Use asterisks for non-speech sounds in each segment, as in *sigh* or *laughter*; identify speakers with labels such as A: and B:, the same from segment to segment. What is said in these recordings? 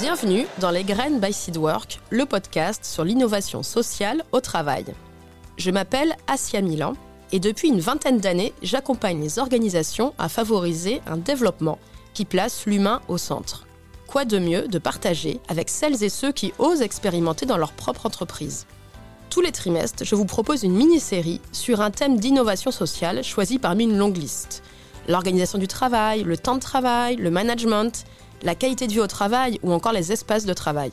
A: Bienvenue dans Les Graines by Seedwork, le podcast sur l'innovation sociale au travail. Je m'appelle Asia Milan et depuis une vingtaine d'années, j'accompagne les organisations à favoriser un développement qui place l'humain au centre. Quoi de mieux de partager avec celles et ceux qui osent expérimenter dans leur propre entreprise? Tous les trimestres, je vous propose une mini-série sur un thème d'innovation sociale choisi parmi une longue liste. L'organisation du travail, le temps de travail, le management, la qualité de vie au travail ou encore les espaces de travail.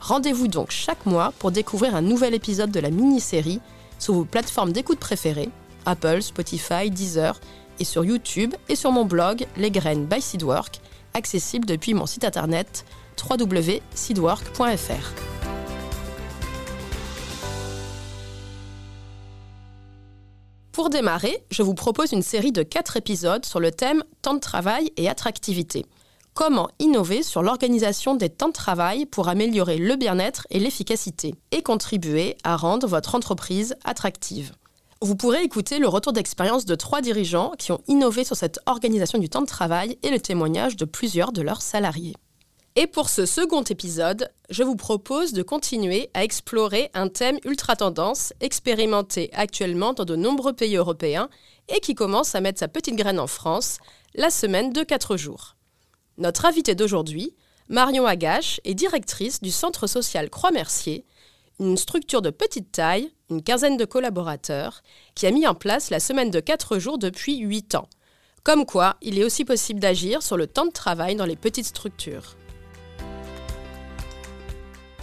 A: Rendez-vous donc chaque mois pour découvrir un nouvel épisode de la mini-série sur vos plateformes d'écoute préférées, Apple, Spotify, Deezer, et sur YouTube et sur mon blog Les Graines by Seedwork, accessible depuis mon site internet www.seedwork.fr. Pour démarrer, je vous propose une série de 4 épisodes sur le thème temps de travail et attractivité. Comment innover sur l'organisation des temps de travail pour améliorer le bien-être et l'efficacité et contribuer à rendre votre entreprise attractive. Vous pourrez écouter le retour d'expérience de trois dirigeants qui ont innové sur cette organisation du temps de travail et le témoignage de plusieurs de leurs salariés. Et pour ce second épisode, je vous propose de continuer à explorer un thème ultra tendance expérimenté actuellement dans de nombreux pays européens et qui commence à mettre sa petite graine en France, la semaine de 4 jours. Notre invitée d'aujourd'hui, Marion Agache, est directrice du Centre social Croix-Mercier, une structure de petite taille, une quinzaine de collaborateurs, qui a mis en place la semaine de 4 jours depuis 8 ans. Comme quoi, il est aussi possible d'agir sur le temps de travail dans les petites structures.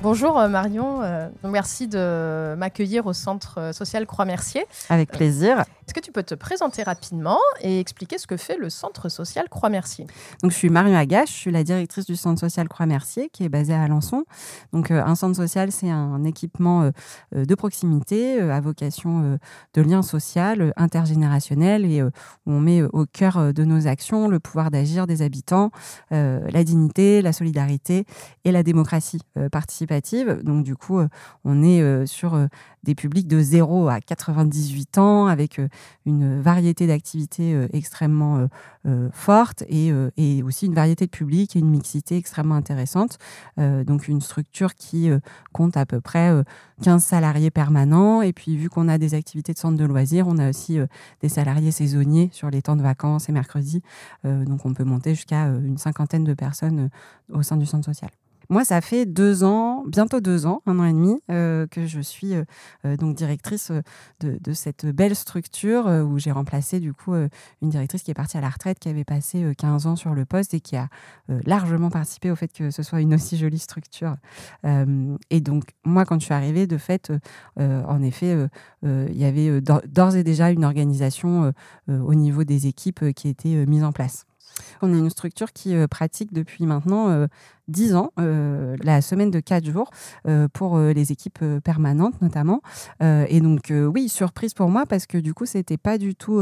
A: Bonjour euh, Marion, euh, merci de m'accueillir au Centre euh, social Croix-Mercier.
B: Avec plaisir.
A: Est-ce que tu peux te présenter rapidement et expliquer ce que fait le Centre social Croix-Mercier
B: Donc, je suis Marion Agache, je suis la directrice du Centre social Croix-Mercier qui est basé à Alençon. Donc, un centre social, c'est un équipement de proximité à vocation de lien social intergénérationnel et où on met au cœur de nos actions le pouvoir d'agir des habitants, la dignité, la solidarité et la démocratie participative donc du coup, euh, on est euh, sur euh, des publics de 0 à 98 ans avec une variété d'activités extrêmement forte et, et, aussi une variété de publics et une mixité extrêmement intéressante. donc une structure qui compte à peu près 15 salariés permanents. Et puis vu qu'on a des activités de centre de loisirs, on a aussi des salariés saisonniers sur les temps de vacances et mercredis. donc on peut monter jusqu'à une cinquantaine de personnes au sein du centre social. Moi, ça fait deux ans, bientôt deux ans, un an et demi, euh, que je suis euh, euh, donc directrice de, cette belle structure où j'ai remplacé du coup une directrice qui est partie à la retraite, qui avait passé 15 ans sur le poste et qui a largement participé au fait que ce soit une aussi jolie structure. et donc, moi, quand je suis arrivée, de fait, en effet, il y avait d'ores et déjà une organisation au niveau des équipes qui était mise en place. On est une structure qui pratique depuis maintenant 10 ans, euh, la semaine de 4 jours euh, pour euh, les équipes permanentes notamment. et donc, oui, surprise pour moi parce que du coup, c'était pas du tout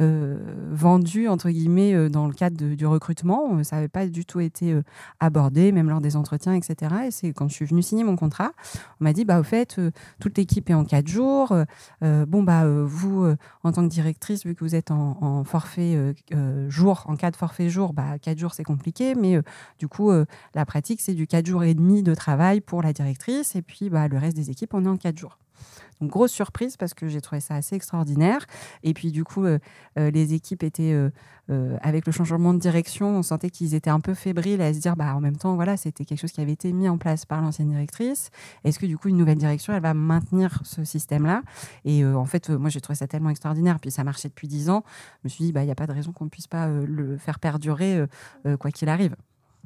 B: vendu, entre guillemets, dans le cadre du recrutement. Ça n'avait pas du tout été abordé, même lors des entretiens, etc. Et c'est quand je suis venue signer mon contrat, on m'a dit, bah, au fait, toute l'équipe est en 4 jours. bon, bah, vous, en tant que directrice, vu que vous êtes en, forfait jour, en cas de forfait jour, bah, 4 jours, c'est compliqué. Mais du coup, la pratique, c'est du 4 jours et demi de travail pour la directrice. Et puis, bah, le reste des équipes, on est en 4 jours. Donc, grosse surprise parce que j'ai trouvé ça assez extraordinaire. Et puis, du coup, euh, euh, les équipes étaient, euh, avec le changement de direction, on sentait qu'ils étaient un peu fébriles à se dire, bah, en même temps, voilà, c'était quelque chose qui avait été mis en place par l'ancienne directrice. Est-ce que, du coup, une nouvelle direction, elle va maintenir ce système-là? Et en fait, moi, j'ai trouvé ça tellement extraordinaire. Puis, ça marchait depuis 10 ans. Je me suis dit, bah, il n'y a pas de raison qu'on ne puisse pas le faire perdurer, quoi qu'il arrive.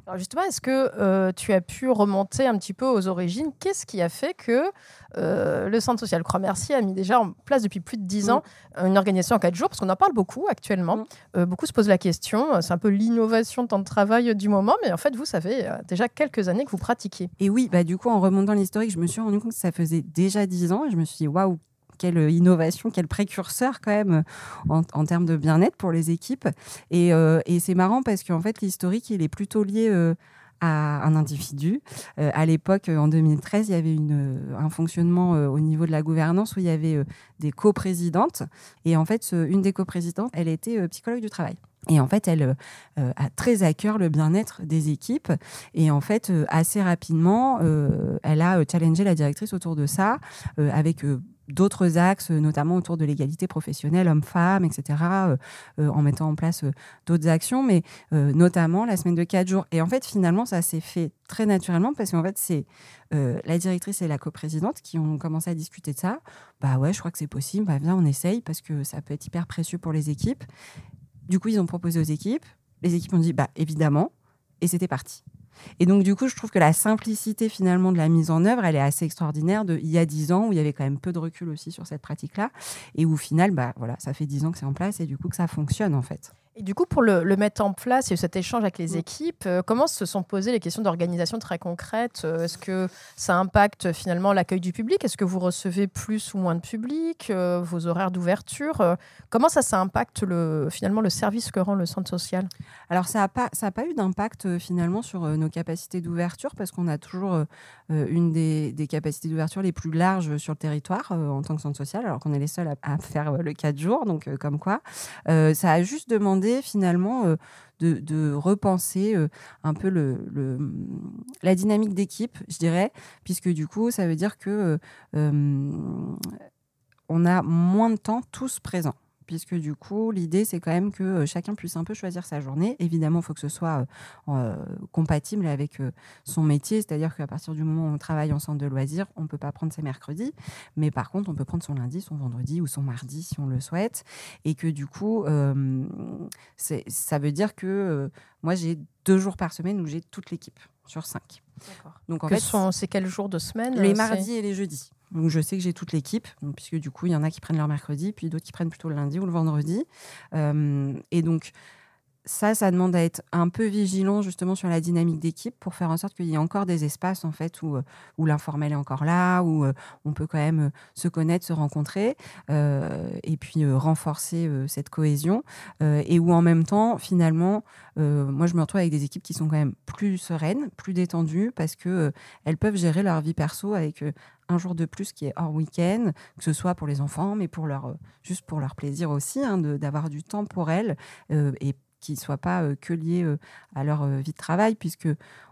A: Alors justement, est-ce que euh, tu as pu remonter un petit peu aux origines? Qu'est-ce qui a fait que euh, le Centre social Croix-Mercier a mis déjà en place depuis plus de dix ans mm. une organisation en quatre jours? Parce qu'on en parle beaucoup actuellement. Mm. Euh, beaucoup se posent la question. C'est un peu l'innovation de temps de travail du moment, mais en fait, vous, ça fait déjà quelques années que vous pratiquez.
B: Et oui, bah, du coup, en remontant l'historique, je me suis rendu compte que ça faisait déjà dix ans. Et je me suis dit, waouh, quelle innovation, quel précurseur quand même en, termes de bien-être pour les équipes. Euh, et, c'est marrant parce qu'en fait, l'historique, il est plutôt lié euh, à un individu. Euh, à l'époque, en 2013, il y avait un fonctionnement au niveau de la gouvernance où il y avait des coprésidentes. Et en fait, une des coprésidentes, elle était psychologue du travail. Et en fait, elle a très à cœur le bien-être des équipes. Et en fait, assez rapidement, elle a challengé la directrice autour de ça, avec d'autres axes, notamment autour de l'égalité professionnelle homme-femme, etc., euh, euh, en mettant en place euh, d'autres actions, mais notamment la semaine de quatre jours. Et en fait, finalement, ça s'est fait très naturellement parce qu'en fait, c'est la directrice et la coprésidente qui ont commencé à discuter de ça. Bah ouais, je crois que c'est possible, bah viens, on essaye parce que ça peut être hyper précieux pour les équipes. Du coup, ils ont proposé aux équipes. Les équipes ont dit, bah évidemment, et c'était parti. Et donc, du coup, je trouve que la simplicité finalement de la mise en œuvre, elle est assez extraordinaire. De, il y a dix ans, où il y avait quand même peu de recul aussi sur cette pratique-là, et où au final, bah, voilà, ça fait dix ans que c'est en place, et du coup que ça fonctionne en fait.
C: Et du coup, pour le, mettre en place et cet échange avec les mm. équipes, euh, comment se sont posées les questions d'organisation très concrètes euh, Est-ce que ça impacte finalement l'accueil du public? Est-ce que vous recevez plus ou moins de public euh, Vos horaires d'ouverture Comment ça, ça impacte le, finalement le service que rend le centre social?
B: Alors, ça n'a pas, ça pas eu d'impact finalement sur nos capacités d'ouverture parce qu'on a toujours une des, capacités d'ouverture les plus larges sur le territoire en tant que centre social, alors qu'on est les seuls à, à faire le 4 jours, donc comme quoi. ça a juste demandé finalement euh, de, repenser euh, un peu le, la dynamique d'équipe, je dirais, puisque du coup, ça veut dire que euh, on a moins de temps tous présents puisque du coup, l'idée, c'est quand même que euh, chacun puisse un peu choisir sa journée. Évidemment, il faut que ce soit euh, euh, compatible avec son métier, c'est-à-dire qu'à partir du moment où on travaille en centre de loisirs, on ne peut pas prendre ses mercredis, mais par contre, on peut prendre son lundi, son vendredi ou son mardi si on le souhaite, et que du coup, ça veut dire que moi, j'ai deux jours par semaine où j'ai toute l'équipe sur cinq.
C: Donc en fait, c'est quels jours de semaine
B: Les mardis et les jeudis. Donc je sais que j'ai toute l'équipe, puisque du coup, il y en a qui prennent leur mercredi, puis d'autres qui prennent plutôt le lundi ou le vendredi. Euh, et donc, ça, ça demande à être un peu vigilant justement sur la dynamique d'équipe pour faire en sorte qu'il y ait encore des espaces en fait où, euh, où l'informel est encore là, où euh, on peut quand même euh, se connaître, se rencontrer et puis renforcer cette cohésion et où en même temps finalement, moi je me retrouve avec des équipes qui sont quand même plus sereines, plus détendues parce que elles peuvent gérer leur vie perso avec un jour de plus qui est hors week-end, que ce soit pour les enfants, mais pour leur, juste pour leur plaisir aussi, hein, d'avoir du temps pour elles et qui ne soient pas euh, que liés euh, à leur euh, vie de travail, puisque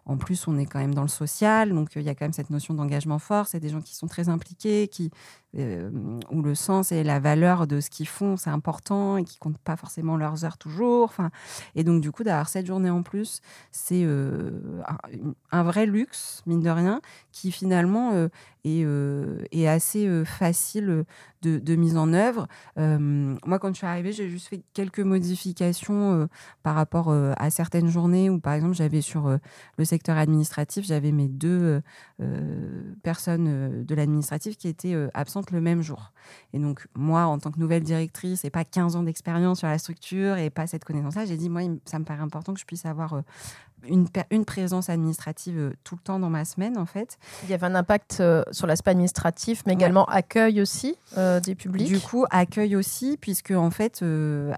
B: en plus on est quand même dans le social, donc il y a quand même cette notion d'engagement fort. C'est des gens qui sont très impliqués, qui où le sens et la valeur de ce qu'ils font c'est important et qui comptent pas forcément leurs heures toujours. Enfin, et donc du coup d'avoir cette journée en plus, c'est un, vrai luxe mine de rien, qui finalement est, est, assez facile de, mise en œuvre. moi, quand je suis arrivée, j'ai juste fait quelques modifications par rapport à certaines journées où, par exemple, j'avais sur le secteur administratif, j'avais mes deux personnes de l'administratif qui étaient absentes le même jour. Et donc, moi, en tant que nouvelle directrice, et pas 15 ans d'expérience sur la structure et pas cette connaissance-là, j'ai dit, moi, ça me paraît important que je puisse avoir une, une, présence administrative euh, tout le temps dans ma semaine, en fait.
C: Il y avait un impact euh, sur l'aspect administratif, mais également accueil aussi euh, des publics.
B: Du coup, accueil aussi, puisque en fait,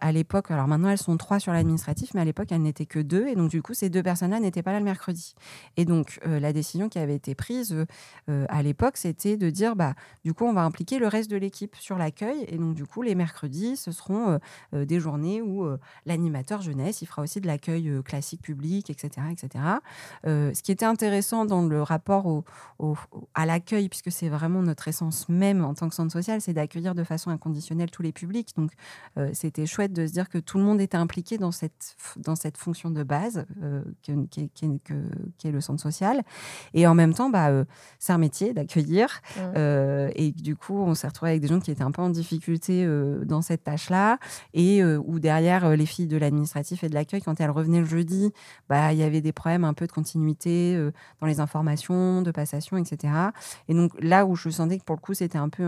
B: à l'époque, alors maintenant elles sont trois sur l'administratif, mais à l'époque elles n'étaient que deux, et donc du coup ces deux personnes-là n'étaient pas là le mercredi. Et donc la décision qui avait été prise à l'époque, c'était de dire, bah, du coup, on va impliquer le reste de l'équipe sur l'accueil, et donc du coup les mercredis, ce seront des journées où l'animateur jeunesse, il fera aussi de l'accueil classique public, etc etc. Euh, ce qui était intéressant dans le rapport au, à l'accueil, puisque c'est vraiment notre essence même en tant que centre social, c'est d'accueillir de façon inconditionnelle tous les publics. Donc, euh, c'était chouette de se dire que tout le monde était impliqué dans cette, dans cette fonction de base euh, qui, est, le centre social. Et en même temps, bah, c'est un métier d'accueillir. Mmh. et du coup, on s'est retrouvé avec des gens qui étaient un peu en difficulté dans cette tâche-là. Et où derrière, les filles de l'administratif et de l'accueil, quand elles revenaient le jeudi, bah, il y avait des problèmes un peu de continuité euh, dans les informations, de passation, etc. Et donc là où je sentais que pour le coup, c'était un peu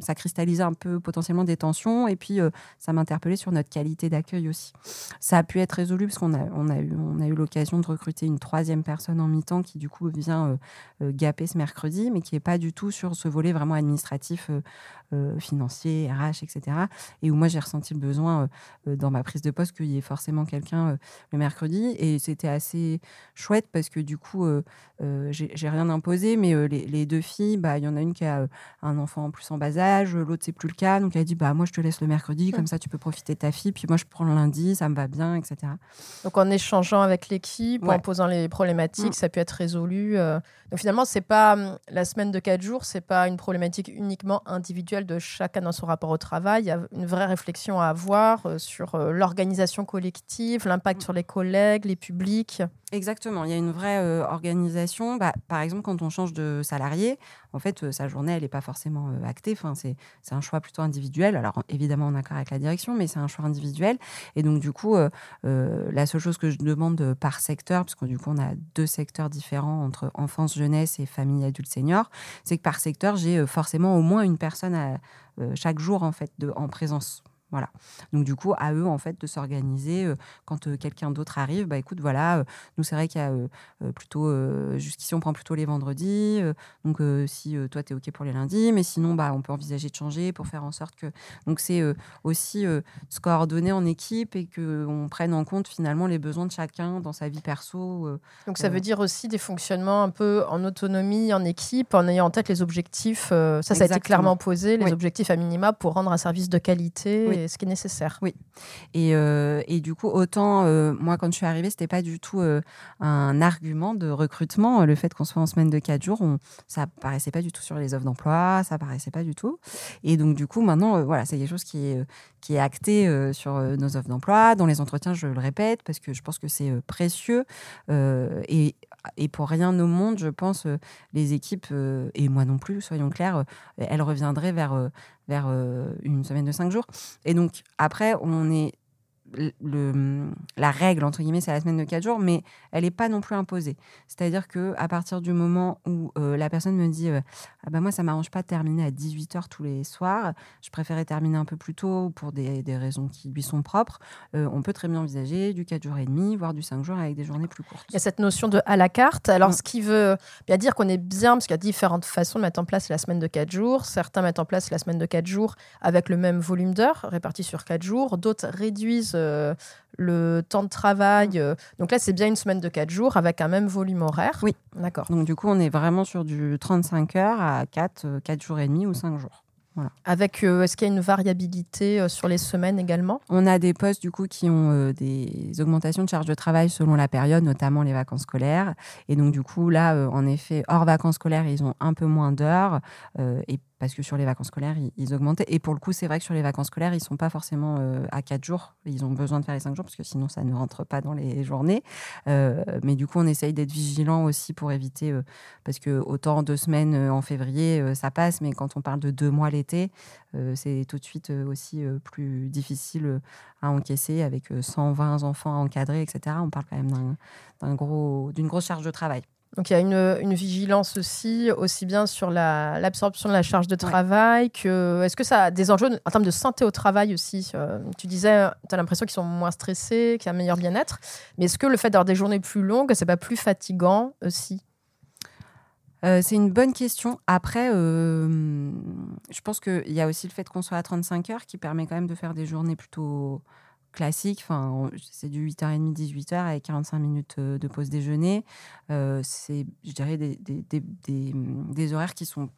B: ça cristallisait un peu potentiellement des tensions et puis euh, ça m'interpellait sur notre qualité d'accueil aussi. Ça a pu être résolu parce qu'on a, on a eu, eu l'occasion de recruter une troisième personne en mi-temps qui du coup vient euh, gaper ce mercredi, mais qui n'est pas du tout sur ce volet vraiment administratif, financier, RH, etc. Et où moi j'ai ressenti le besoin dans ma prise de poste qu'il y ait forcément quelqu'un le mercredi. Et c'était assez chouette parce que du coup, j'ai rien imposé, mais les, deux filles, bah, il y en a une qui a un enfant en plus en bas âge, l'autre c'est plus le cas, donc elle a dit bah moi je te laisse le mercredi, mmh. comme ça tu peux profiter de ta fille, puis moi je prends le lundi, ça me va bien, etc.
A: Donc en échangeant avec l'équipe, en posant les problématiques, mmh. ça peut être résolu. Donc finalement, c'est pas hum, la semaine de quatre jours, c'est pas une problématique uniquement individuelle de chacun dans son rapport au travail. Il y a une vraie réflexion à avoir euh, sur euh, l'organisation collective, l'impact sur les collègues, les publics.
B: Exactement, il y a une vraie euh, organisation. Bah, par exemple, quand on change de salarié, en fait, sa journée, elle n'est pas forcément actée. Enfin, c'est un choix plutôt individuel. Alors, évidemment, en accord avec la direction, mais c'est un choix individuel. Et donc, du coup, la seule chose que je demande par secteur, parce que du coup, on a deux secteurs différents entre enfance, jeunesse et famille adulte senior, c'est que par secteur, j'ai forcément au moins une personne chaque jour en fait en présence. Voilà. Donc du coup, à eux en fait de s'organiser euh, quand euh, quelqu'un d'autre arrive. Bah écoute, voilà, euh, nous c'est vrai qu'il y a plutôt jusqu'ici on prend plutôt les vendredis. donc si toi tu es ok pour les lundis, mais sinon bah on peut envisager de changer pour faire en sorte que donc c'est aussi se coordonner en équipe et que on prenne en compte finalement les besoins de chacun dans sa vie perso.
A: donc ça veut dire aussi des fonctionnements un peu en autonomie, en équipe, en ayant en tête les objectifs. ça, ça a été clairement posé, les objectifs à minima pour rendre un service de qualité ce qui est nécessaire.
B: Oui. Et, euh, et du coup, autant, euh, moi, quand je suis arrivée, c'était pas du tout euh, un argument de recrutement. Le fait qu'on soit en semaine de 4 jours, on, ça paraissait pas du tout sur les offres d'emploi, ça paraissait pas du tout. Et donc, du coup, maintenant, voilà, c'est quelque chose qui est, qui est acté sur nos offres d'emploi. Dans les entretiens, je le répète, parce que je pense que c'est précieux. et, et pour rien au monde, je pense, les équipes, et moi non plus, soyons clairs, elles reviendraient vers euh, une semaine de cinq jours. Et donc, après, on est le, la règle, entre guillemets, c'est la semaine de 4 jours, mais elle n'est pas non plus imposée. C'est-à-dire que à partir du moment où euh, la personne me dit euh, ah bah Moi, ça ne m'arrange pas de terminer à 18h tous les soirs, je préférais terminer un peu plus tôt pour des, des raisons qui lui sont propres, euh, on peut très bien envisager du 4 jours et demi, voire du 5 jours avec des journées plus courtes.
A: Il y a cette notion de à la carte. Alors, ce qui veut bien dire qu'on est bien, parce qu'il y a différentes façons de mettre en place la semaine de 4 jours. Certains mettent en place la semaine de 4 jours avec le même volume d'heures réparti sur 4 jours. D'autres réduisent euh, le temps de travail. Mm. Euh, donc là, c'est bien une semaine de 4 jours avec un même volume horaire.
B: Oui. D'accord. Donc du coup, on est vraiment sur du 35 heures à 4, 4 euh, jours et demi ou 5 jours.
A: Avec, euh, est-ce qu'il y a une variabilité euh, sur les semaines également?
B: On a des postes du coup qui ont euh, des augmentations de charge de travail selon la période, notamment les vacances scolaires. Et donc du coup là, en effet, hors vacances scolaires, ils ont un peu moins d'heures. et parce que sur les vacances scolaires, ils, augmentaient. Et pour le coup, c'est vrai que sur les vacances scolaires, ils sont pas forcément à 4 jours. Ils ont besoin de faire les 5 jours parce que sinon, ça ne rentre pas dans les journées. mais du coup, on essaye d'être vigilant aussi pour éviter, parce que autant deux semaines en février, ça passe, mais quand on parle de deux mois euh, c'est tout de suite euh, aussi euh, plus difficile à encaisser avec 120 enfants encadrés, etc. On parle quand même d'un, gros, d'une grosse charge de travail.
A: Donc il y a une, vigilance aussi, aussi bien sur l'absorption de la charge de travail que. Est-ce que ça a des enjeux en termes de santé au travail aussi Tu disais, tu as l'impression qu'ils sont moins stressés, qu'il y a un meilleur bien-être. Mais est-ce que le fait d'avoir des journées plus longues, c'est pas plus fatigant aussi?
B: Euh, c'est une bonne question. Après, euh, je pense qu'il y a aussi le fait qu'on soit à 35 heures qui permet quand même de faire des journées plutôt classiques. Enfin, c'est du 8h30, 18h avec 45 minutes euh, de pause déjeuner. c'est, je dirais, des, des, horaires qui sont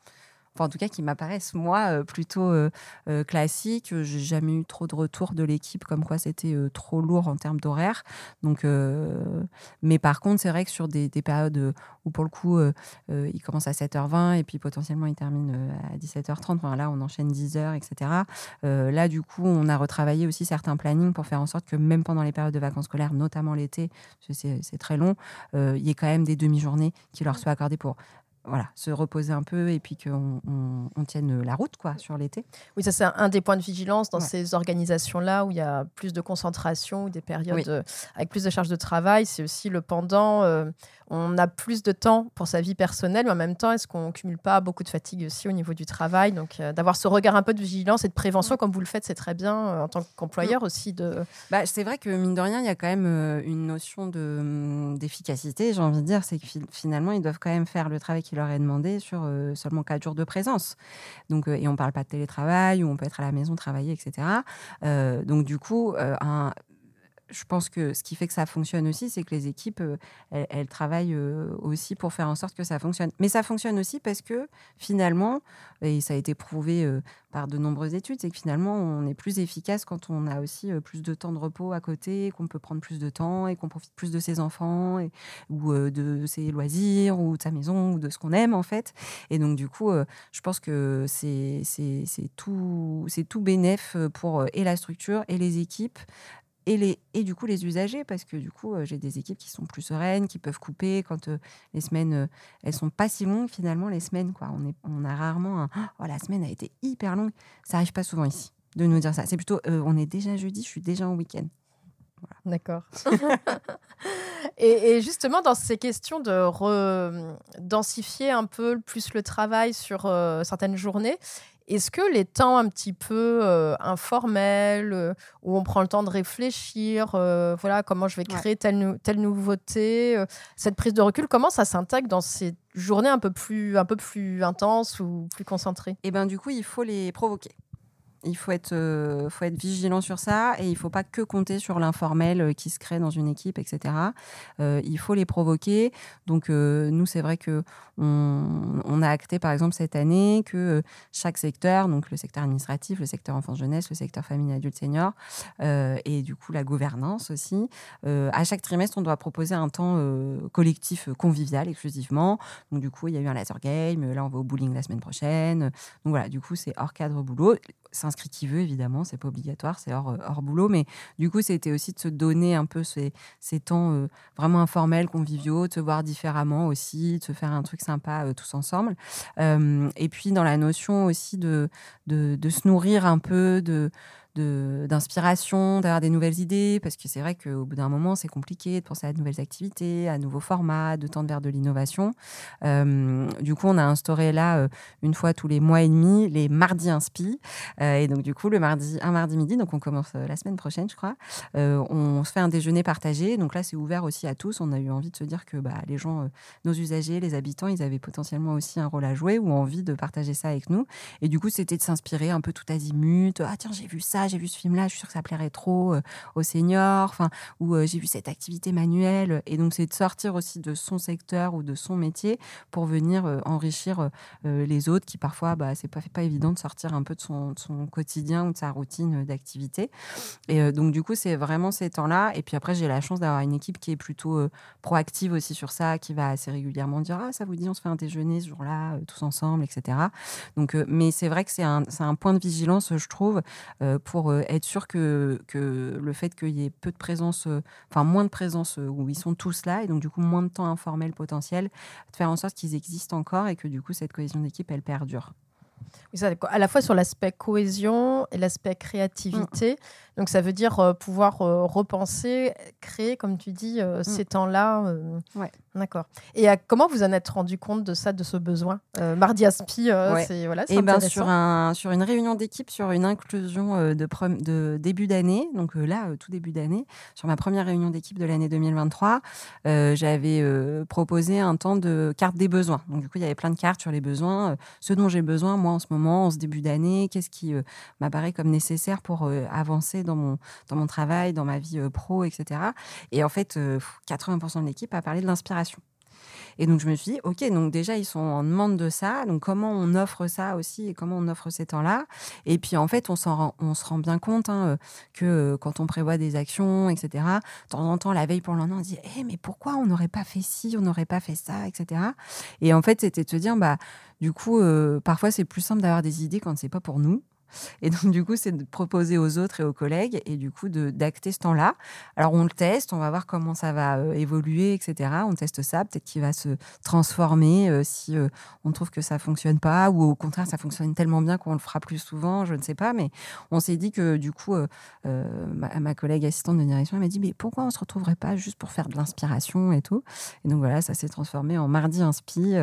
B: en tout cas qui m'apparaissent moi euh, plutôt euh, euh, classiques. J'ai jamais eu trop de retours de l'équipe comme quoi c'était trop lourd en termes d'horaire. Donc, mais par contre, c'est vrai que sur des, périodes où pour le coup il commence à 7h20 et puis potentiellement il termine à 17h30. Enfin, là, on enchaîne 10h, etc. là, du coup, on a retravaillé aussi certains plannings pour faire en sorte que même pendant les périodes de vacances scolaires, notamment l'été, c'est très long, il y ait quand même des demi-journées qui leur soient accordées pour voilà, se reposer un peu et puis qu'on on, tienne la route quoi sur l'été.
A: Oui, ça c'est un des points de vigilance dans ces organisations-là où il y a plus de concentration ou des périodes euh, avec plus de charges de travail. C'est aussi le pendant. Euh, on a plus de temps pour sa vie personnelle, mais en même temps, est-ce qu'on cumule pas beaucoup de fatigue aussi au niveau du travail? Donc, euh, d'avoir ce regard un peu de vigilance et de prévention, comme vous le faites, c'est très bien en tant qu'employeur aussi. De...
B: Bah, c'est vrai que mine de rien, il y a quand même une notion de, hum, d'efficacité, j'ai envie de dire. C'est que finalement, ils doivent quand même faire le travail leur est demandé sur euh, seulement 4 jours de présence. Donc, euh, et on ne parle pas de télétravail, où on peut être à la maison, travailler, etc. Euh, donc du coup, un, je pense que ce qui fait que ça fonctionne aussi, c'est que les équipes, euh, elles, travaillent euh, aussi pour faire en sorte que ça fonctionne. Mais ça fonctionne aussi parce que finalement, et ça a été prouvé euh, par de nombreuses études, c'est que finalement, on est plus efficace quand on a aussi plus de temps de repos à côté, qu'on peut prendre plus de temps et qu'on profite plus de ses enfants ou de ses loisirs ou de sa maison ou de ce qu'on aime en fait. Et donc du coup, je pense que c'est tout, tout bénéf pour et la structure et les équipes et, les, et du coup les usagers, parce que du coup, euh, j'ai des équipes qui sont plus sereines, qui peuvent couper quand euh, les semaines, euh, elles sont pas si longues finalement, les semaines. Quoi. On, a rarement un oh, la semaine a été hyper longue. Ça arrive pas souvent ici de nous dire ça. C'est plutôt on est déjà jeudi, je suis déjà en week-end.
A: D'accord. *laughs* et, justement, dans ces questions de densifier un peu plus le travail sur certaines journées, est-ce que les temps un petit peu euh, informels, euh, où on prend le temps de réfléchir, euh, voilà, comment je vais créer telle, telle nouveauté, cette prise de recul, comment ça s'intègre dans ces journées un peu plus, un peu plus intenses ou plus concentrées?
B: Eh bien, du coup, il faut les provoquer. Il faut être, euh, faut être vigilant sur ça et il ne faut pas que compter sur l'informel euh, qui se crée dans une équipe, etc. Euh, il faut les provoquer. Donc, nous, c'est vrai que on, a acté, par exemple, cette année que chaque secteur, donc le secteur administratif, le secteur enfance-jeunesse, le secteur famille adulte senior et du coup la gouvernance aussi, à chaque trimestre, on doit proposer un temps collectif convivial exclusivement. Donc, du coup, il y a eu un laser game. Là, on va au bowling la semaine prochaine. Donc, voilà, du coup, c'est hors cadre boulot qui veut, évidemment, c'est pas obligatoire, c'est hors, hors boulot. Mais du coup, c'était aussi de se donner un peu ces, ces temps euh, vraiment informels, conviviaux, de se voir différemment aussi, de se faire un truc sympa euh, tous ensemble. Euh, et puis, dans la notion aussi de, de, de se nourrir un peu, de d'inspiration, d'avoir des nouvelles idées, parce que c'est vrai qu'au bout d'un moment, c'est compliqué de penser à de nouvelles activités, à de nouveaux formats, de tendre vers de l'innovation. Euh, du coup, on a instauré là, euh, une fois tous les mois et demi, les mardis inspi. Euh, et donc, du coup, le mardi, un mardi midi, donc on commence la semaine prochaine, je crois, on se fait un déjeuner partagé. Donc là, c'est ouvert aussi à tous. On a eu envie de se dire que bah, les gens, nos usagers, les habitants, ils avaient potentiellement aussi un rôle à jouer ou envie de partager ça avec nous. Et du coup, c'était de s'inspirer un peu tout azimut. Ah tiens, j'ai vu ça, j'ai vu ce film-là, je suis sûre que ça plairait trop euh, aux seniors, enfin, ou euh, j'ai vu cette activité manuelle. Et donc, c'est de sortir aussi de son secteur ou de son métier pour venir euh, enrichir les autres qui parfois, bah, c'est pas, pas évident de sortir un peu de son, quotidien ou de sa routine d'activité. Et donc, du coup, c'est vraiment ces temps-là. Et puis après, j'ai la chance d'avoir une équipe qui est plutôt proactive aussi sur ça, qui va assez régulièrement dire Ah, ça vous dit, on se fait un déjeuner ce jour-là, tous ensemble, etc. Donc, mais c'est vrai que c'est un, un, point de vigilance, je trouve, pour pour être sûr que, que le fait qu'il y ait peu de présence, enfin moins de présence où ils sont tous là, et donc du coup moins de temps informel potentiel, de faire en sorte qu'ils existent encore et que du coup cette cohésion d'équipe, elle perdure.
A: à la fois sur l'aspect cohésion et l'aspect créativité. Mm. Donc ça veut dire pouvoir repenser, créer, comme tu dis, mm. ces temps-là.
B: Ouais.
A: D'accord. Et comment vous en êtes rendu compte de ça, de ce besoin euh, Mardi Aspi, euh, c'est voilà,
B: Et eh ben sur un sur une réunion d'équipe sur une inclusion euh, de, de début d'année, donc là tout début d'année, sur ma première réunion d'équipe de l'année 2023, j'avais proposé un temps de carte des besoins. Donc du coup il y avait plein de cartes sur les besoins, ce dont j'ai besoin moi en ce moment, en ce début d'année, qu'est-ce qui m'apparaît comme nécessaire pour avancer dans mon dans mon travail, dans ma vie pro, etc. Et en fait 80% de l'équipe a parlé de l'inspiration et donc, je me suis dit, OK, donc déjà, ils sont en demande de ça. Donc, comment on offre ça aussi et comment on offre ces temps-là? Et puis, en fait, on, se rend bien compte hein, euh, que euh, quand on prévoit des actions, etc., de temps en temps, la veille pour le on dit, eh, mais pourquoi on n'aurait pas fait ci, on n'aurait pas fait ça, etc. Et en fait, c'était de se dire, bah, du coup, euh, parfois, c'est plus simple d'avoir des idées quand c'est pas pour nous. Et donc, du coup, c'est de proposer aux autres et aux collègues et du coup, d'acter ce temps-là. Alors, on le teste, on va voir comment ça va euh, évoluer, etc. On teste ça. Peut-être qu'il va se transformer euh, si euh, on trouve que ça fonctionne pas ou au contraire, ça fonctionne tellement bien qu'on le fera plus souvent. Je ne sais pas. Mais on s'est dit que du coup, ma, collègue assistante de direction m'a dit Mais pourquoi on se retrouverait pas juste pour faire de l'inspiration et tout? Et donc, voilà, ça s'est transformé en mardi inspi.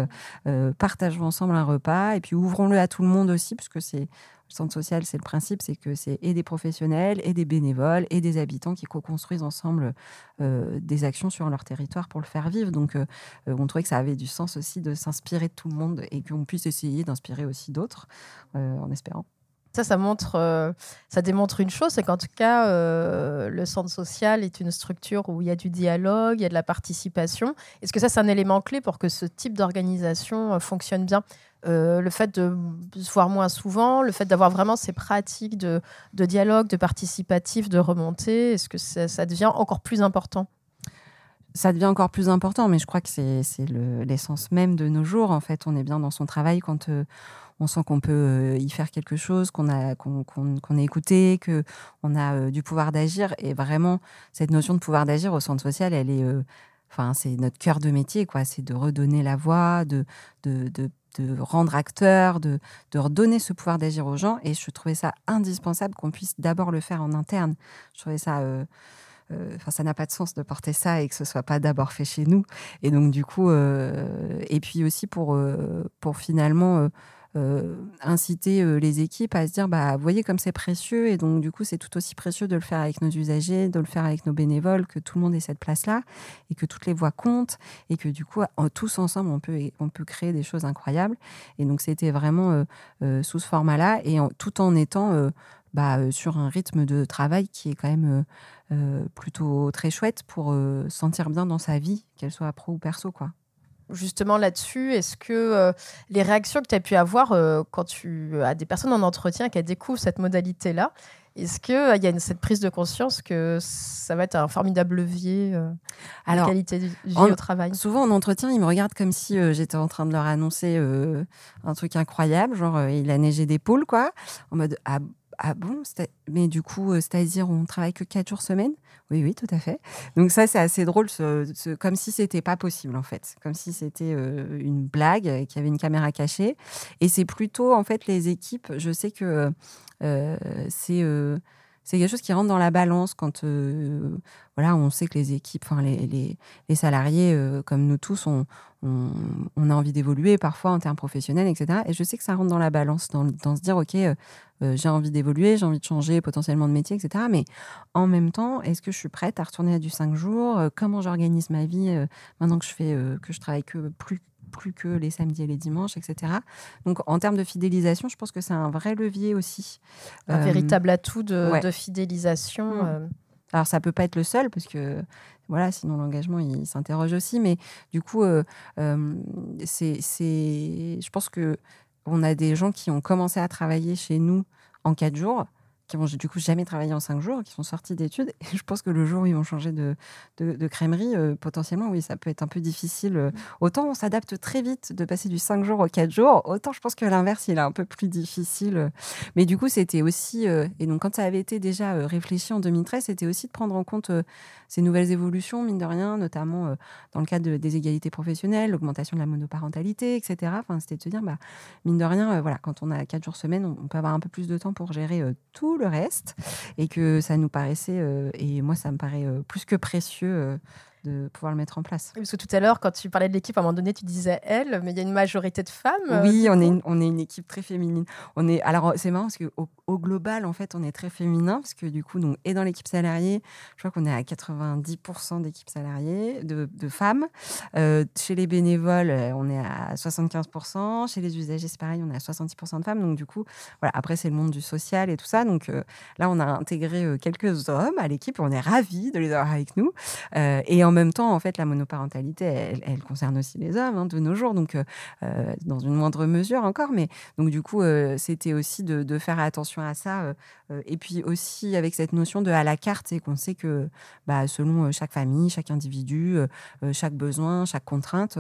B: partageons ensemble un repas et puis ouvrons-le à tout le monde aussi, puisque c'est centre social, c'est le principe, c'est que c'est et des professionnels, et des bénévoles, et des habitants qui co-construisent ensemble euh, des actions sur leur territoire pour le faire vivre. Donc, euh, euh, on trouvait que ça avait du sens aussi de s'inspirer de tout le monde et qu'on puisse essayer d'inspirer aussi d'autres, en espérant.
A: Ça, ça montre, ça démontre une chose, c'est qu'en tout cas, le centre social est une structure où il y a du dialogue, il y a de la participation. Est-ce que ça, c'est un élément clé pour que ce type d'organisation fonctionne bien? Le fait de se voir moins souvent, le fait d'avoir vraiment ces pratiques de, dialogue, de participatif, de remontée, est-ce que ça, devient encore plus important?
B: Ça devient encore plus important, mais je crois que c'est l'essence même de nos jours. En fait, on est bien dans son travail quand on sent qu'on peut euh, y faire quelque chose, qu'on qu'on est écouté, que on a euh, du pouvoir d'agir. Et vraiment, cette notion de pouvoir d'agir au centre social, elle est, euh, enfin, c'est notre cœur de métier, quoi. C'est de redonner la voix, de, de, de rendre acteur, de, de redonner ce pouvoir d'agir aux gens. Et je trouvais ça indispensable qu'on puisse d'abord le faire en interne. Je trouvais ça. Enfin, ça n'a pas de sens de porter ça et que ce soit pas d'abord fait chez nous. Et donc, du coup, et puis aussi pour, pour finalement euh, inciter euh, les équipes à se dire bah vous voyez comme c'est précieux et donc du coup c'est tout aussi précieux de le faire avec nos usagers, de le faire avec nos bénévoles, que tout le monde ait cette place là et que toutes les voix comptent et que du coup tous ensemble on peut on peut créer des choses incroyables. Et donc c'était vraiment euh, sous ce format là et tout en étant bah, sur un rythme de travail qui est quand même plutôt très chouette pour se sentir bien dans sa vie, qu'elle soit pro ou perso quoi
A: justement là-dessus, est-ce que euh, les réactions que tu as pu avoir euh, quand tu as des personnes en entretien qui découvrent cette modalité-là, est-ce qu'il euh, il y a cette prise de conscience que ça va être un formidable levier la qualité de vie au travail?
B: Souvent en entretien, ils me regardent comme si j'étais en train de leur annoncer un truc incroyable, genre il a neigé des poules, quoi, en mode ah, ah bon Mais du coup, c'est-à-dire on travaille que 4 jours semaine? Oui, oui, tout à fait. Donc ça, c'est assez drôle, comme si c'était pas possible en fait, comme si c'était euh, une blague, qu'il y avait une caméra cachée. Et c'est plutôt en fait les équipes. Je sais que euh, c'est euh, c'est quelque chose qui rentre dans la balance quand voilà, on sait que les équipes, enfin les, les, salariés, comme nous tous, on, on, a envie d'évoluer parfois en termes professionnels, etc. Et je sais que ça rentre dans la balance, dans, dans se dire, OK, euh, j'ai envie d'évoluer, j'ai envie de changer potentiellement de métier, etc. Mais en même temps, est-ce que je suis prête à retourner à du 5 jours? Euh, Comment j'organise ma vie euh, maintenant que je fais que je travaille que plus plus que les samedis et les dimanches, etc. Donc, en termes de fidélisation, je pense que c'est un vrai levier aussi.
A: Un véritable atout de, fidélisation.
B: Mmh. Alors, ça peut pas être le seul, parce que voilà, sinon l'engagement il s'interroge aussi. Mais du coup, c'est, je pense que on a des gens qui ont commencé à travailler chez nous en quatre jours qui vont du coup jamais travaillé en cinq jours, qui sont sortis d'études. Et je pense que le jour où ils vont changer de, de, crèmerie, euh, potentiellement, oui, ça peut être un peu difficile. Euh. Autant on s'adapte très vite de passer du cinq jours au quatre jours, autant je pense que l'inverse, il est un peu plus difficile. Mais du coup, c'était aussi, euh, et donc quand ça avait été déjà réfléchi en 2013, c'était aussi de prendre en compte ces nouvelles évolutions, mine de rien, notamment dans le cadre des égalités professionnelles, l'augmentation de la monoparentalité, etc. Enfin, c'était de se dire, bah, mine de rien, voilà, quand on a quatre jours semaine, on, peut avoir un peu plus de temps pour gérer tout le reste et que ça nous paraissait, euh, et moi ça me paraît euh, plus que précieux euh, de pouvoir le mettre en place.
A: parce que tout à l'heure, quand tu parlais de l'équipe, à un moment donné, tu disais elle, mais il y a une majorité de femmes.
B: Oui, on est, une, on est une équipe très féminine. On est, alors, c'est marrant parce qu'au au global, en fait, on est très féminin parce que du coup, donc, et dans l'équipe salariée, je crois qu'on est à 90% d'équipe salariée, de, de femmes. Euh, chez les bénévoles, euh, on est à 75%. Chez les usagers, c'est pareil, on est à 66% de femmes. Donc, du coup, voilà, après, c'est le monde du social et tout ça. Donc, euh, là, on a intégré quelques hommes à l'équipe. On est ravis de les avoir avec nous. et en même temps, en fait, la monoparentalité, elle, concerne aussi les hommes hein, de nos jours, donc euh, euh, dans une moindre mesure encore. Mais du coup, euh, c'était aussi de, faire attention à ça. et puis aussi avec cette notion de à la carte, c'est qu'on sait que bah, selon chaque famille, chaque individu, chaque besoin, chaque contrainte,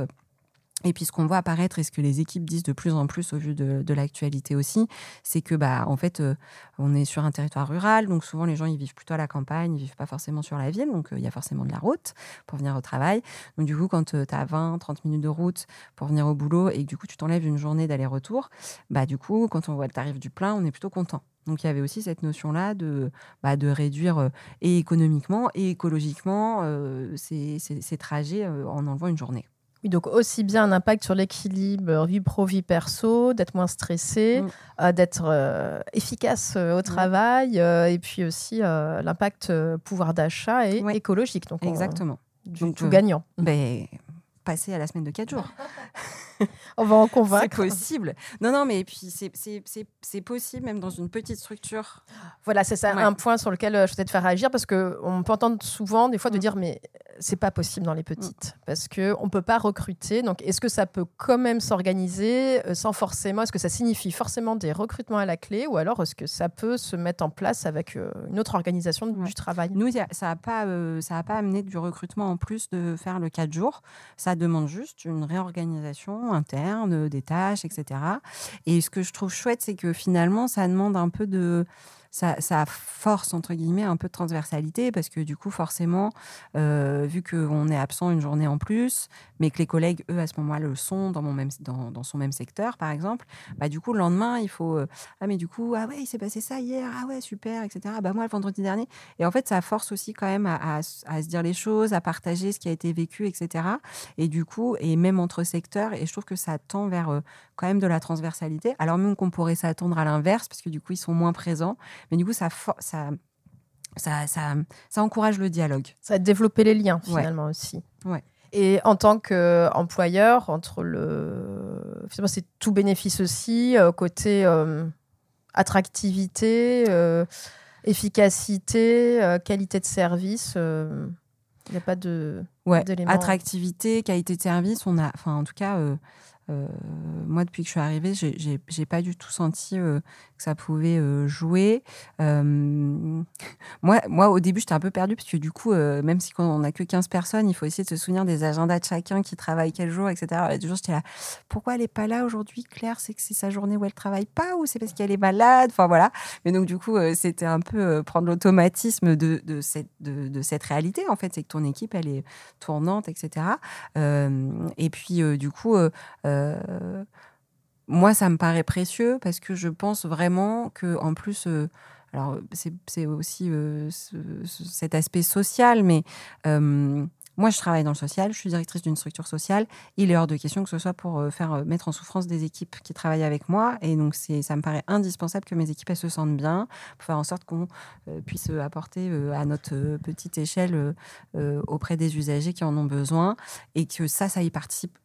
B: et puis ce qu'on voit apparaître et ce que les équipes disent de plus en plus au vu de, l'actualité aussi, c'est que bah en fait euh, on est sur un territoire rural, donc souvent les gens ils vivent plutôt à la campagne, ils vivent pas forcément sur la ville, donc euh, il y a forcément de la route pour venir au travail. Donc du coup quand euh, tu as 20 30 minutes de route pour venir au boulot et que du coup tu t'enlèves une journée d'aller-retour, bah du coup quand on voit le tarif du plein, on est plutôt content. Donc il y avait aussi cette notion-là de, bah, de réduire et économiquement et écologiquement ces, ces, trajets en enlevant une journée.
A: Oui, donc aussi bien un impact sur l'équilibre vie pro, vie perso, d'être moins stressé, mm. euh, d'être euh, efficace euh, au mm. travail, et puis aussi l'impact pouvoir d'achat et écologique.
B: Donc Exactement.
A: du tout gagnant.
B: Ben, passer à la semaine de 4 jours. *laughs*
A: On va en convaincre.
B: C'est possible. Non, non, mais puis c'est possible même dans une petite structure.
A: Voilà, c'est ça un point sur lequel je voulais te faire réagir parce qu'on peut entendre souvent des fois de mm. dire mais c'est pas possible dans les petites mm. parce que on peut pas recruter. Donc est-ce que ça peut quand même s'organiser euh, sans forcément Est-ce que ça signifie forcément des recrutements à la clé ou alors est-ce que ça peut se mettre en place avec euh, une autre organisation du travail?
B: Nous, ça n'a pas ça a pas amené du recrutement en plus de faire le 4 jours. Ça demande juste une réorganisation interne des tâches, etc. Et ce que je trouve chouette, c'est que finalement, ça demande un peu de ça, force, entre guillemets, un peu de transversalité parce que du coup, forcément, euh, vu qu'on est absent une journée en plus, mais que les collègues, eux, à ce moment-là, le sont dans, mon même, dans, son même secteur, par exemple, bah, du coup, le lendemain, il faut euh, Ah, mais du coup, ah ouais, il s'est passé ça hier, ah ouais, super, etc. Bah, moi, le vendredi dernier. Et en fait, ça force aussi quand même à, se dire les choses, à partager ce qui a été vécu, etc. Et du coup, et même entre secteurs, et je trouve que ça tend vers euh, quand même de la transversalité. Alors même qu'on pourrait s'attendre à l'inverse, parce que du coup, ils sont moins présents. Mais du coup, ça, ça, ça, ça, encourage le dialogue.
A: Ça a développé les liens, finalement, aussi.
B: Ouais.
A: Et en tant qu'employeur, entre le. Finalement, c'est tout bénéfice aussi, euh, côté euh, attractivité, euh, efficacité, qualité de service. Il n'y a pas de.
B: Ouais, attractivité, qualité de service, on a. Enfin, en tout cas moi, depuis que je suis arrivée, j'ai pas du tout senti ça pouvait euh, jouer. moi, moi, au début, j'étais un peu perdue parce que du coup, même si on n'a que 15 personnes, il faut essayer de se souvenir des agendas de chacun qui travaille quel jour, etc. Et toujours, j'étais là, pourquoi elle n'est pas là aujourd'hui Claire, c'est que c'est sa journée où elle travaille pas ou c'est parce qu'elle est malade? Enfin voilà. Mais donc, du coup, c'était un peu prendre l'automatisme de, cette réalité, en fait. C'est que ton équipe, elle est tournante, etc. et puis, du coup, euh, moi, ça me paraît précieux parce que je pense vraiment que, en plus, euh, alors c'est aussi euh, cet aspect social, mais moi, je travaille dans le social, je suis directrice d'une structure sociale. Il est hors de question que ce soit pour faire mettre en souffrance des équipes qui travaillent avec moi. Et donc, ça me paraît indispensable que mes équipes se sentent bien, pour faire en sorte qu'on puisse apporter à notre petite échelle auprès des usagers qui en ont besoin et que ça, ça y participe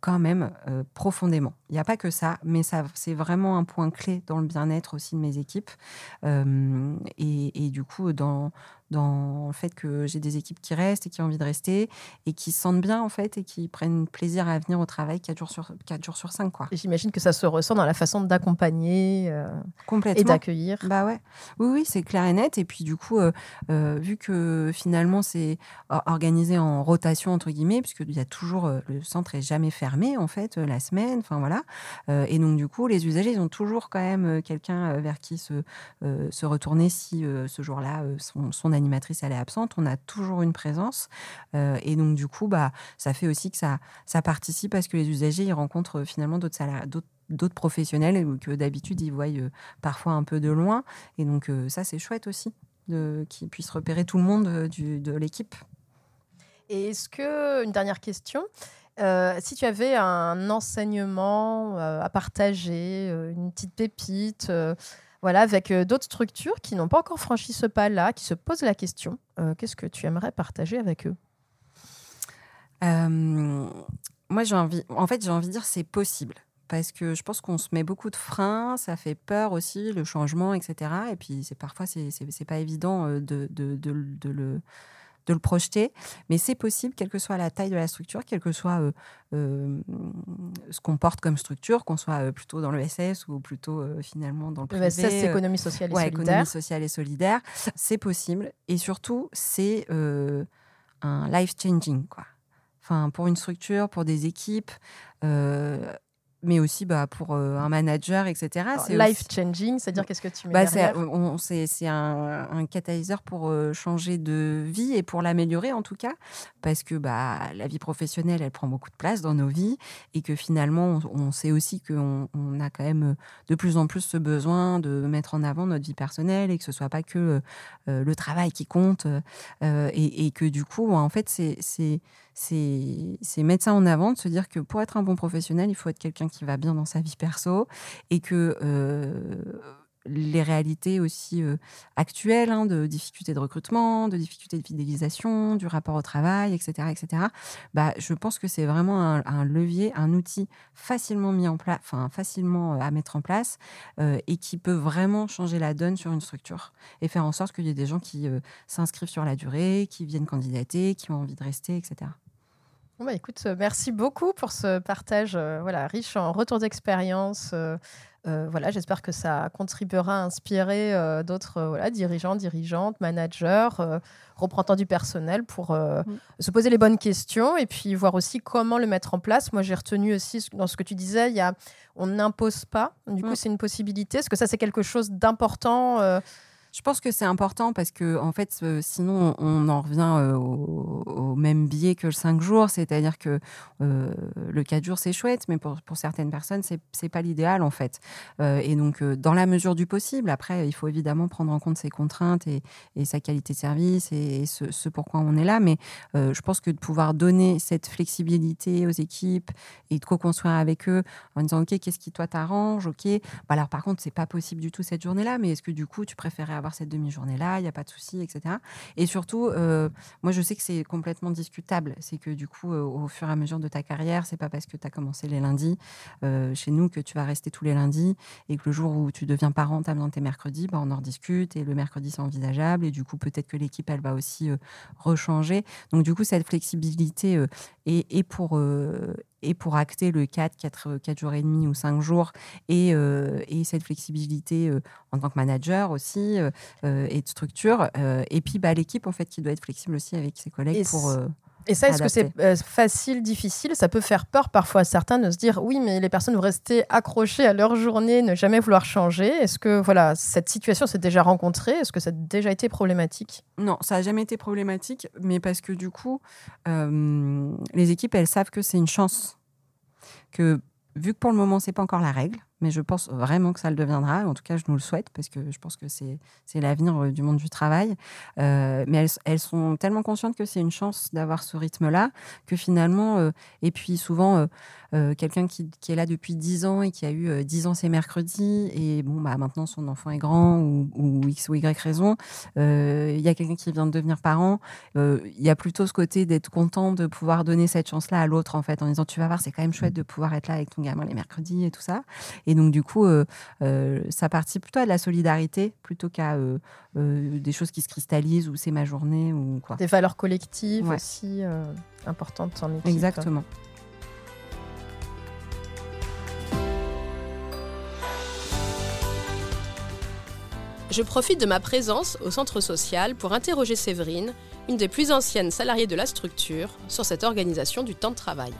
B: quand même euh, profondément. Il n'y a pas que ça, mais ça, c'est vraiment un point clé dans le bien-être aussi de mes équipes. Euh, et, et, du coup, dans, dans le fait que j'ai des équipes qui restent et qui ont envie de rester et qui se sentent bien en fait et qui prennent plaisir à venir au travail 4 jours sur, 4 jours sur 5. Quoi.
A: J'imagine que ça se ressent dans la façon d'accompagner euh, et d'accueillir.
B: Bah ouais. Oui, oui, c'est clair et net. Et puis du coup, euh, euh, vu que finalement c'est organisé en rotation entre guillemets, puisqu'il y a toujours, le centre est jamais fermé en fait la semaine, enfin voilà. et donc du coup, les usagers ils ont toujours quand même quelqu'un vers qui se, se retourner si ce jour-là son, son animatrice elle est absente, on a toujours une présence. Euh, et donc, du coup, bah, ça fait aussi que ça, ça participe à ce que les usagers ils rencontrent euh, finalement d'autres d'autres professionnels que d'habitude ils voient euh, parfois un peu de loin. Et donc, ça, c'est chouette aussi qu'ils puissent repérer tout le monde de l'équipe.
A: Et est-ce que, une dernière question, si tu avais un enseignement à partager, une petite pépite, voilà, avec euh, d'autres structures qui n'ont pas encore franchi ce pas-là, qui se posent la question. Euh, qu'est-ce que tu aimerais partager avec eux?
B: Euh, Moi, j'ai envie, en fait, j'ai envie de dire c'est possible. Parce que je pense qu'on se met beaucoup de freins, ça fait peur aussi, le changement, etc. Et puis, c'est parfois, c'est, pas évident de, de, de le de le projeter. Mais c'est possible, quelle que soit la taille de la structure, quel que soit euh, euh, ce qu'on porte comme structure, qu'on soit euh, plutôt dans le SS ou plutôt finalement dans le privé.
A: Le SS, c'est économie sociale et solidaire. économie
B: sociale et solidaire. C'est possible. Et surtout, c'est un life-changing, quoi. Enfin, pour une structure, pour des équipes, mais aussi bah, pour euh, un manager, etc.
A: Life changing, c'est-à-dire qu'est-ce que tu mets bah,
B: C'est un, un, catalyseur pour euh, changer de vie et pour l'améliorer en tout cas, parce que bah, la vie professionnelle, elle prend beaucoup de place dans nos vies et que finalement, on, sait aussi qu'on on a quand même de plus en plus ce besoin de mettre en avant notre vie personnelle et que ce soit pas que euh, le travail qui compte et, et, que du coup, en fait, c'est c'est mettre ça en avant, de se dire que pour être un bon professionnel, il faut être quelqu'un qui va bien dans sa vie perso et que euh, les réalités aussi actuelles, hein, de difficultés de recrutement, de difficultés de fidélisation, du rapport au travail, etc., etc. Bah, je pense que c'est vraiment un, levier, un outil facilement mis en place, enfin facilement à mettre en place, et qui peut vraiment changer la donne sur une structure et faire en sorte qu'il y ait des gens qui s'inscrivent sur la durée, qui viennent candidater, qui ont envie de rester, etc.
A: Bah, écoute, merci beaucoup pour ce partage voilà, riche en retours d'expérience, euh, voilà, j'espère que ça contribuera à inspirer euh, d'autres euh, voilà, dirigeants, dirigeantes, managers, représentants du personnel pour mm. se poser les bonnes questions et puis voir aussi comment le mettre en place. Moi, j'ai retenu aussi dans ce que tu disais, il y a, on n'impose pas. Du coup, mm. c'est une possibilité. Est-ce que ça, c'est quelque chose d'important
B: je pense que c'est important parce que, en fait, euh, sinon, on en revient euh, au, même biais que le 5 jours. C'est-à-dire que euh, le 4 jours, c'est chouette, mais pour, certaines personnes, c'est pas l'idéal, en fait. et donc, dans la mesure du possible, après, il faut évidemment prendre en compte ses contraintes et, et sa qualité de service et, ce, ce, pourquoi on est là. Mais je pense que de pouvoir donner cette flexibilité aux équipes et de co-construire avec eux en disant, OK, qu'est-ce qui, toi, t'arrange? OK. Bah, alors, par contre, c'est pas possible du tout cette journée-là, mais est-ce que, du coup, tu préférais avoir cette demi-journée-là, il n'y a pas de souci, etc. Et surtout, euh, moi, je sais que c'est complètement discutable. C'est que du coup, euh, au fur et à mesure de ta carrière, c'est pas parce que tu as commencé les lundis euh, chez nous que tu vas rester tous les lundis et que le jour où tu deviens parent, tu de tes mercredis, bah, on en rediscute et le mercredi, c'est envisageable. Et du coup, peut-être que l'équipe, elle va aussi rechanger. Donc, du coup, cette flexibilité est, est, pour et pour acter le 4, 4, 4 jours et demi ou 5 jours et, euh, et cette flexibilité euh, en tant que manager aussi euh, et de structure. et puis bah, l'équipe en fait qui doit être flexible aussi avec ses collègues pour
A: et ça, est-ce que c'est euh, facile, difficile? Ça peut faire peur parfois à certains de se dire oui, mais les personnes vont rester accrochées à leur journée, ne jamais vouloir changer. Est-ce que voilà, cette situation s'est déjà rencontrée? Est-ce que ça a déjà été problématique?
B: Non, ça n'a jamais été problématique, mais parce que du coup, euh, les équipes, elles savent que c'est une chance. Que vu que pour le moment, c'est pas encore la règle, mais je pense vraiment que ça le deviendra. En tout cas, je nous le souhaite parce que je pense que c'est l'avenir euh, du monde du travail. Euh, mais elles, sont tellement conscientes que c'est une chance d'avoir ce rythme-là que finalement, euh, et puis souvent, quelqu'un qui, qui, est là depuis 10 ans et qui a eu 10 ans ses mercredis et bon, bah, maintenant son enfant est grand ou, ou X ou Y raison, il y a quelqu'un qui vient de devenir parent, il y a plutôt ce côté d'être content de pouvoir donner cette chance-là à l'autre en fait en disant tu vas voir, c'est quand même chouette de pouvoir être là avec ton gamin les mercredis et tout ça. Et donc, du coup, euh, euh, ça participe plutôt à de la solidarité plutôt qu'à euh, des choses qui se cristallisent ou c'est ma journée ou quoi.
A: Des valeurs collectives aussi importantes en équipe.
B: Exactement.
C: Je profite de ma présence au centre social pour interroger Séverine, une des plus anciennes salariées de la structure, sur cette organisation du temps de travail.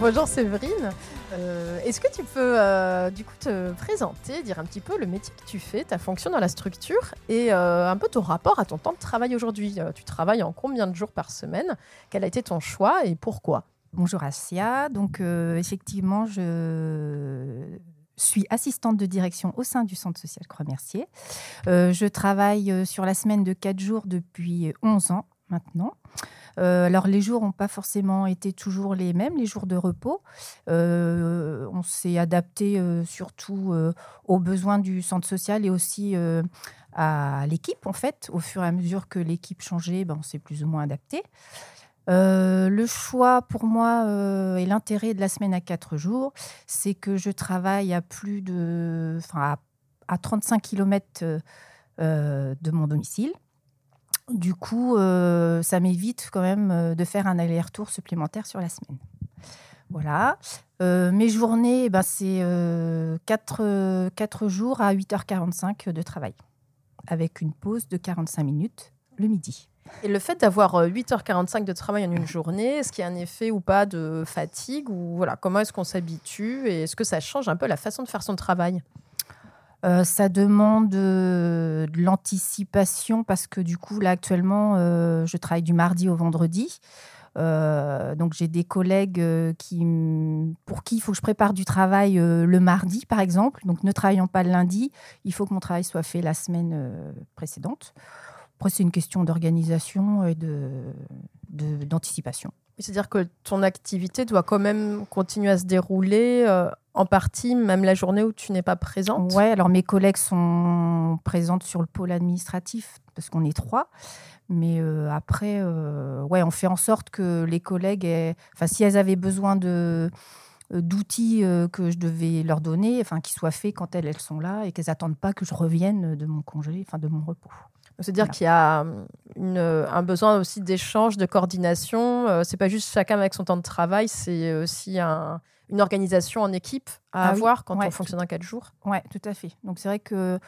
A: Bonjour Séverine. Euh, est-ce que tu peux euh, du coup te présenter, dire un petit peu le métier que tu fais, ta fonction dans la structure et euh, un peu ton rapport à ton temps de travail aujourd'hui? Tu travailles en combien de jours par semaine? Quel a été ton choix et pourquoi?
D: Bonjour Asia. Donc effectivement, je suis assistante de direction au sein du Centre social Croix-Mercier. je travaille sur la semaine de 4 jours depuis 11 ans maintenant. Euh, alors les jours n'ont pas forcément été toujours les mêmes, les jours de repos. Euh, on s'est adapté euh, surtout aux besoins du centre social et aussi à l'équipe en fait. Au fur et à mesure que l'équipe changeait, ben, on s'est plus ou moins adapté. le choix pour moi et l'intérêt de la semaine à quatre jours, c'est que je travaille à plus de, à 35 km de mon domicile. Du coup, euh, ça m'évite quand même euh, de faire un aller-retour supplémentaire sur la semaine. Voilà. Euh, mes journées, ben, c'est 4, jours à 8h45 de travail, avec une pause de 45 minutes le midi.
A: Et le fait d'avoir 8h45 de travail en une journée, est-ce qu'il y a un effet ou pas de fatigue ou voilà, Comment est-ce qu'on s'habitue et est-ce que ça change un peu la façon de faire son travail?
D: Euh, ça demande euh, de l'anticipation parce que du coup, là, actuellement, euh, je travaille du mardi au vendredi. donc j'ai des collègues qui, pour qui il faut que je prépare du travail le mardi, par exemple. Donc ne travaillant pas le lundi, il faut que mon travail soit fait la semaine précédente. Après, c'est une question d'organisation et d'anticipation.
A: C'est-à-dire que ton activité doit quand même continuer à se dérouler en partie même la journée où tu n'es pas présente
D: Ouais, alors mes collègues sont présentes sur le pôle administratif parce qu'on est trois. Mais euh, après, euh, ouais, on fait en sorte que les collègues, enfin, si elles avaient besoin de euh, d'outils que je devais leur donner, enfin, qu'ils soient faits quand elles, elles sont là et qu'elles n'attendent pas que je revienne de mon congé, enfin, de mon repos.
A: C'est-à-dire qu'il y a une, un besoin aussi d'échange, de coordination. c'est pas juste chacun avec son temps de travail, c'est aussi un, une organisation en équipe à ah avoir quand on fonctionne en quatre jours.
D: Oui, tout à fait. Donc c'est vrai que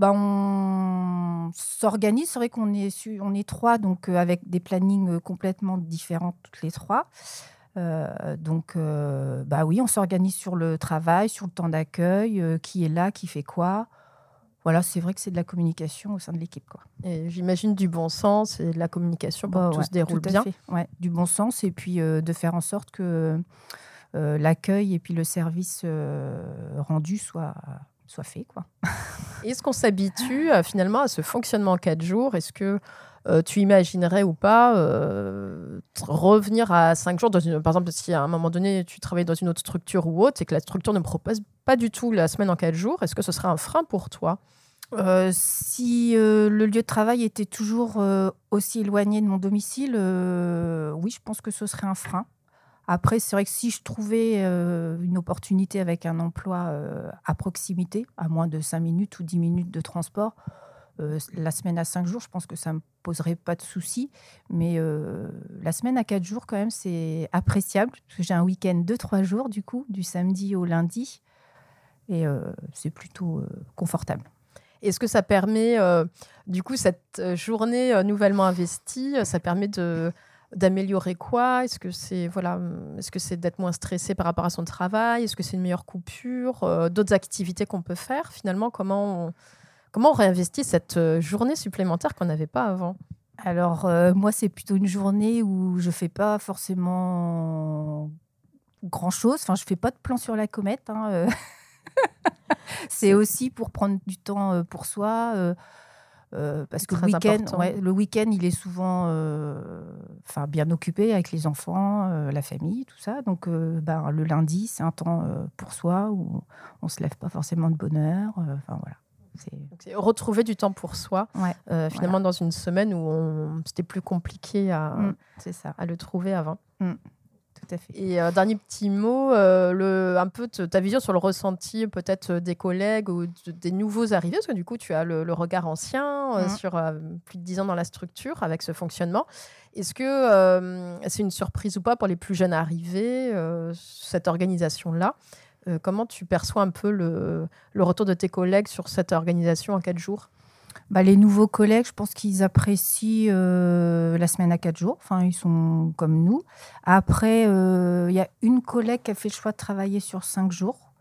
D: bah, on s'organise. C'est vrai qu'on est, on est trois, donc euh, avec des plannings euh, complètement différents toutes les trois. Euh, donc, bah oui, on s'organise sur le travail, sur le temps d'accueil, qui est là, qui fait quoi. Voilà, c'est vrai que c'est de la communication au sein de l'équipe. Quoi.
A: Et j'imagine du bon sens et de la communication pour bah, que tout se déroule bien.
D: Ouais, du bon sens et puis de faire en sorte que l'accueil et puis le service rendu soient soit fait. Quoi. *laughs*
A: Est-ce qu'on s'habitue euh, finalement à ce fonctionnement en quatre jours? Est-ce que euh, tu imaginerais ou pas euh, revenir à cinq jours dans une, Par exemple, si à un moment donné tu travailles dans une autre structure ou autre et que la structure ne propose pas du tout la semaine en quatre jours, est-ce que ce serait un frein pour toi?
D: Si le lieu de travail était toujours aussi éloigné de mon domicile, oui, je pense que ce serait un frein. Après, c'est vrai que si je trouvais euh, une opportunité avec un emploi euh, à proximité, à moins de 5 minutes ou 10 minutes de transport, euh, la semaine à 5 jours, je pense que ça ne me poserait pas de souci. Mais la semaine à 4 jours, quand même, c'est appréciable. J'ai un week-end de 3 jours, du coup, du samedi au lundi. Et c'est plutôt confortable.
A: Est-ce que ça permet, du coup, cette journée nouvellement investie, ça permet de d'améliorer quoi? Est-ce que c'est voilà, est-ce que c'est d'être moins stressé par rapport à son travail? Est-ce que c'est une meilleure coupure? Euh, D'autres activités qu'on peut faire finalement Comment on, comment on réinvestit cette euh, journée supplémentaire qu'on n'avait pas avant?
D: Alors euh, moi, c'est plutôt une journée où je fais pas forcément grand chose. Enfin, je fais pas de plan sur la comète. Hein, *laughs* c'est aussi pour prendre du temps pour soi euh, parce que le week-end, le week-end, il est souvent euh, bien occupé avec les enfants, euh, la famille, tout ça. Donc, ben, le lundi, c'est un temps pour soi où on se lève pas forcément de bonne heure. Enfin, voilà.
A: C'est retrouver du temps pour soi, finalement, dans une semaine où c'était plus compliqué à,
D: mmh, ça.
A: à le trouver avant.
D: Mmh.
A: Et euh, dernier petit mot, euh, le, un peu ta vision sur le ressenti peut-être euh, des collègues ou des nouveaux arrivés, parce que du coup tu as le, regard ancien mmh. sur plus de 10 ans dans la structure avec ce fonctionnement. Est-ce que c'est une surprise ou pas pour les plus jeunes arrivés, cette organisation-là? Comment tu perçois un peu le, le retour de tes collègues sur cette organisation en 4 jours?
D: Bah, les nouveaux collègues, je pense qu'ils apprécient euh, la semaine à quatre jours. Enfin, ils sont comme nous. Après, euh, il y a une collègue qui a fait le choix de travailler sur cinq jours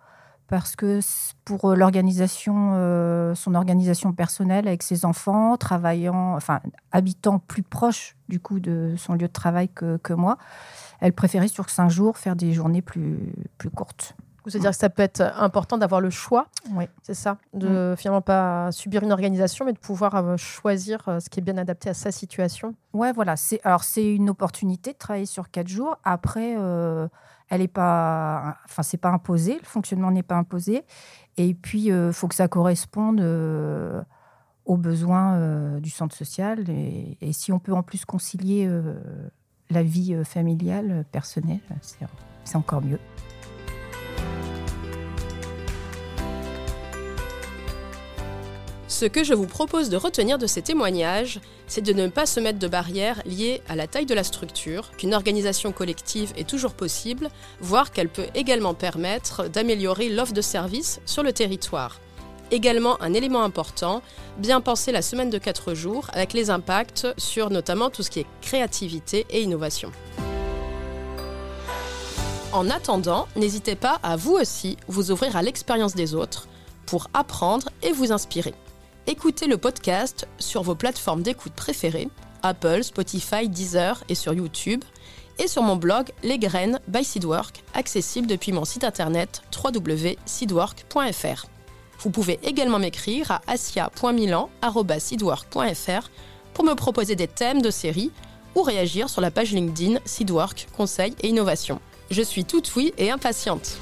D: parce que pour euh, l'organisation, son organisation personnelle avec ses enfants, travaillant, enfin habitant plus proche du coup de son lieu de travail que, que moi, elle préférait sur cinq jours faire des journées plus, plus courtes.
A: C'est-à-dire que ça peut être important d'avoir le choix,
D: oui.
A: c'est ça, de mm. finalement pas subir une organisation, mais de pouvoir euh, choisir euh, ce qui est bien adapté à sa situation.
D: Ouais, voilà. C'est alors c'est une opportunité de travailler sur quatre jours. Après, euh, elle est pas, enfin c'est pas imposé, le fonctionnement n'est pas imposé. Et puis il faut que ça corresponde aux besoins du centre social. Et, et, si on peut en plus concilier la vie familiale, personnelle, c'est encore mieux.
C: Ce que je vous propose de retenir de ces témoignages, c'est de ne pas se mettre de barrières liées à la taille de la structure, qu'une organisation collective est toujours possible, voire qu'elle peut également permettre d'améliorer l'offre de services sur le territoire. Également un élément important, bien penser la semaine de 4 jours avec les impacts sur notamment tout ce qui est créativité et innovation. En attendant, n'hésitez pas à vous aussi vous ouvrir à l'expérience des autres pour apprendre et vous inspirer. Écoutez le podcast sur vos plateformes d'écoute préférées, Apple, Spotify, Deezer et sur YouTube, et sur mon blog Les Graines by Seedwork, accessible depuis mon site internet www.seedwork.fr. Vous pouvez également m'écrire à asia.milan.seedwork.fr pour me proposer des thèmes de série ou réagir sur la page LinkedIn Seedwork Conseil et Innovation. Je suis toute oui et impatiente.